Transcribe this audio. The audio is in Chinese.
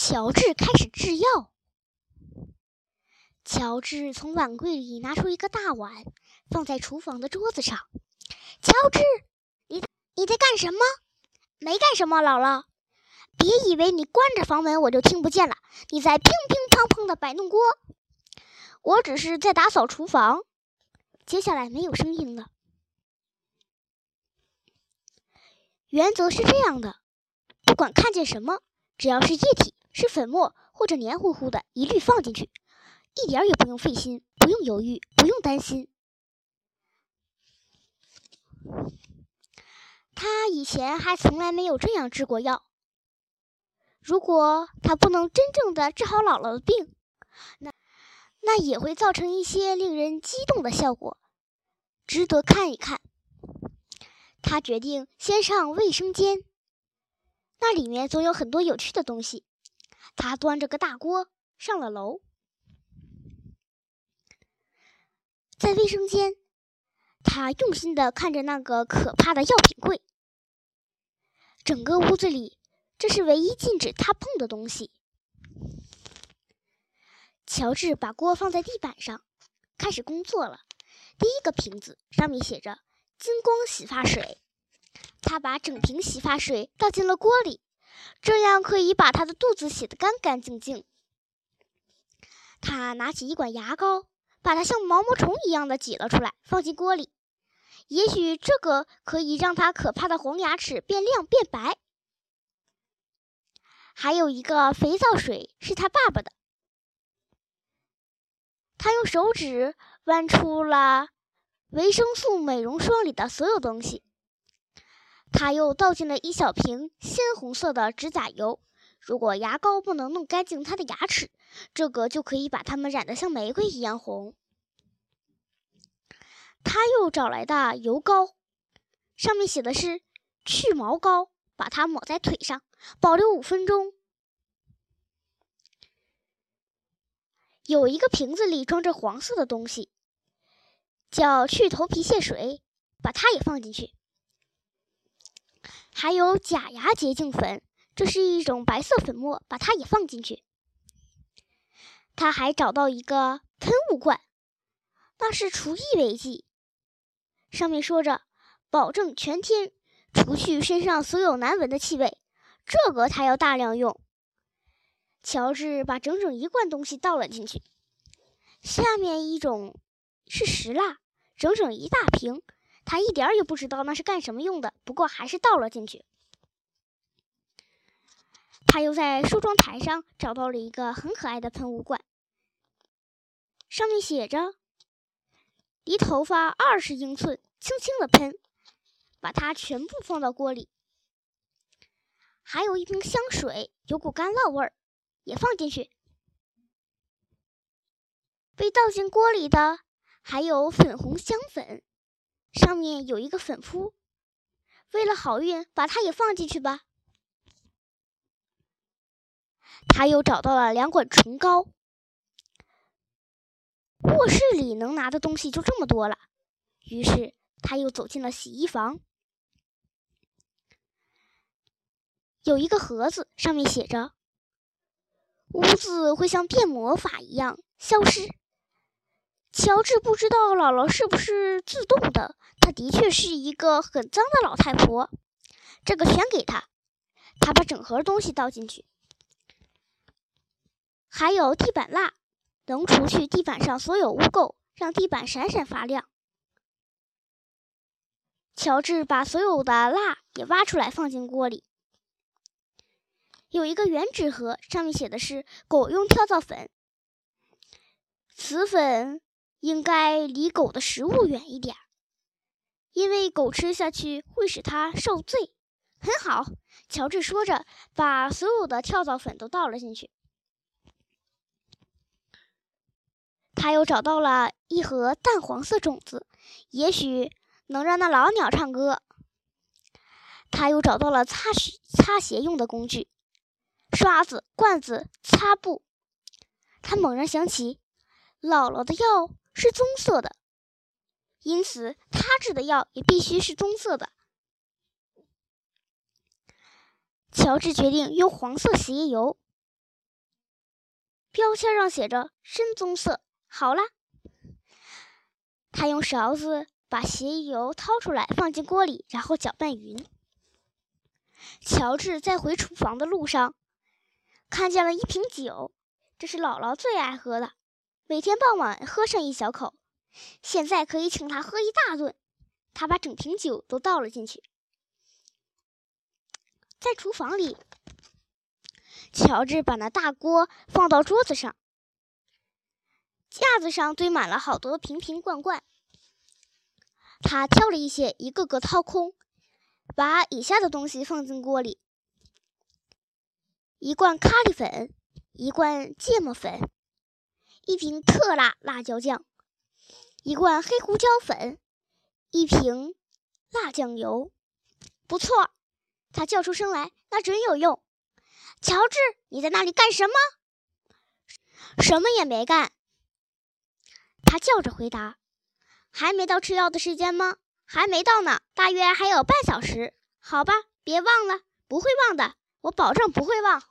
乔治开始制药。乔治从碗柜里拿出一个大碗，放在厨房的桌子上。乔治，你你在干什么？没干什么，姥姥。别以为你关着房门我就听不见了。你在乒乒乓乓的摆弄锅。我只是在打扫厨房。接下来没有声音了。原则是这样的：不管看见什么，只要是液体。是粉末或者黏糊糊的，一律放进去，一点也不用费心，不用犹豫，不用担心。他以前还从来没有这样治过药。如果他不能真正的治好姥姥的病，那那也会造成一些令人激动的效果，值得看一看。他决定先上卫生间，那里面总有很多有趣的东西。他端着个大锅上了楼，在卫生间，他用心的看着那个可怕的药品柜。整个屋子里，这是唯一禁止他碰的东西。乔治把锅放在地板上，开始工作了。第一个瓶子上面写着“金光洗发水”，他把整瓶洗发水倒进了锅里。这样可以把他的肚子洗得干干净净。他拿起一管牙膏，把它像毛毛虫一样的挤了出来，放进锅里。也许这个可以让他可怕的黄牙齿变亮变白。还有一个肥皂水是他爸爸的。他用手指弯出了维生素美容霜里的所有东西。他又倒进了一小瓶鲜红色的指甲油。如果牙膏不能弄干净他的牙齿，这个就可以把它们染得像玫瑰一样红。他又找来的油膏，上面写的是去毛膏，把它抹在腿上，保留五分钟。有一个瓶子里装着黄色的东西，叫去头皮屑水，把它也放进去。还有假牙洁净粉，这是一种白色粉末，把它也放进去。他还找到一个喷雾罐，那是除异味剂，上面说着保证全天除去身上所有难闻的气味，这个他要大量用。乔治把整整一罐东西倒了进去，下面一种是石蜡，整整一大瓶。他一点也不知道那是干什么用的，不过还是倒了进去。他又在梳妆台上找到了一个很可爱的喷雾罐，上面写着“离头发二十英寸，轻轻的喷”，把它全部放到锅里。还有一瓶香水，有股干酪味儿，也放进去。被倒进锅里的还有粉红香粉。上面有一个粉扑，为了好运，把它也放进去吧。他又找到了两管唇膏。卧室里能拿的东西就这么多了，于是他又走进了洗衣房。有一个盒子，上面写着：“污渍会像变魔法一样消失。”乔治不知道姥姥是不是自动的，她的确是一个很脏的老太婆。这个全给她，她把整盒东西倒进去，还有地板蜡，能除去地板上所有污垢，让地板闪闪发亮。乔治把所有的蜡也挖出来，放进锅里。有一个圆纸盒，上面写的是狗用跳蚤粉，此粉。应该离狗的食物远一点，因为狗吃下去会使它受罪。很好，乔治说着，把所有的跳蚤粉都倒了进去。他又找到了一盒淡黄色种子，也许能让那老鸟唱歌。他又找到了擦洗擦鞋用的工具：刷子、罐子、擦布。他猛然想起姥姥的药。是棕色的，因此他制的药也必须是棕色的。乔治决定用黄色洗衣油，标签上写着深棕色。好了，他用勺子把鞋油掏出来，放进锅里，然后搅拌匀。乔治在回厨房的路上，看见了一瓶酒，这是姥姥最爱喝的，每天傍晚喝上一小口。现在可以请他喝一大顿。他把整瓶酒都倒了进去。在厨房里，乔治把那大锅放到桌子上，架子上堆满了好多瓶瓶罐罐。他挑了一些，一个个掏空，把以下的东西放进锅里：一罐咖喱粉，一罐芥末粉，一瓶特辣辣椒酱，一罐黑胡椒粉，一瓶辣酱油。不错。他叫出声来，那准有用。乔治，你在那里干什么？什么也没干。他叫着回答：“还没到吃药的时间吗？还没到呢，大约还有半小时。好吧，别忘了，不会忘的，我保证不会忘。”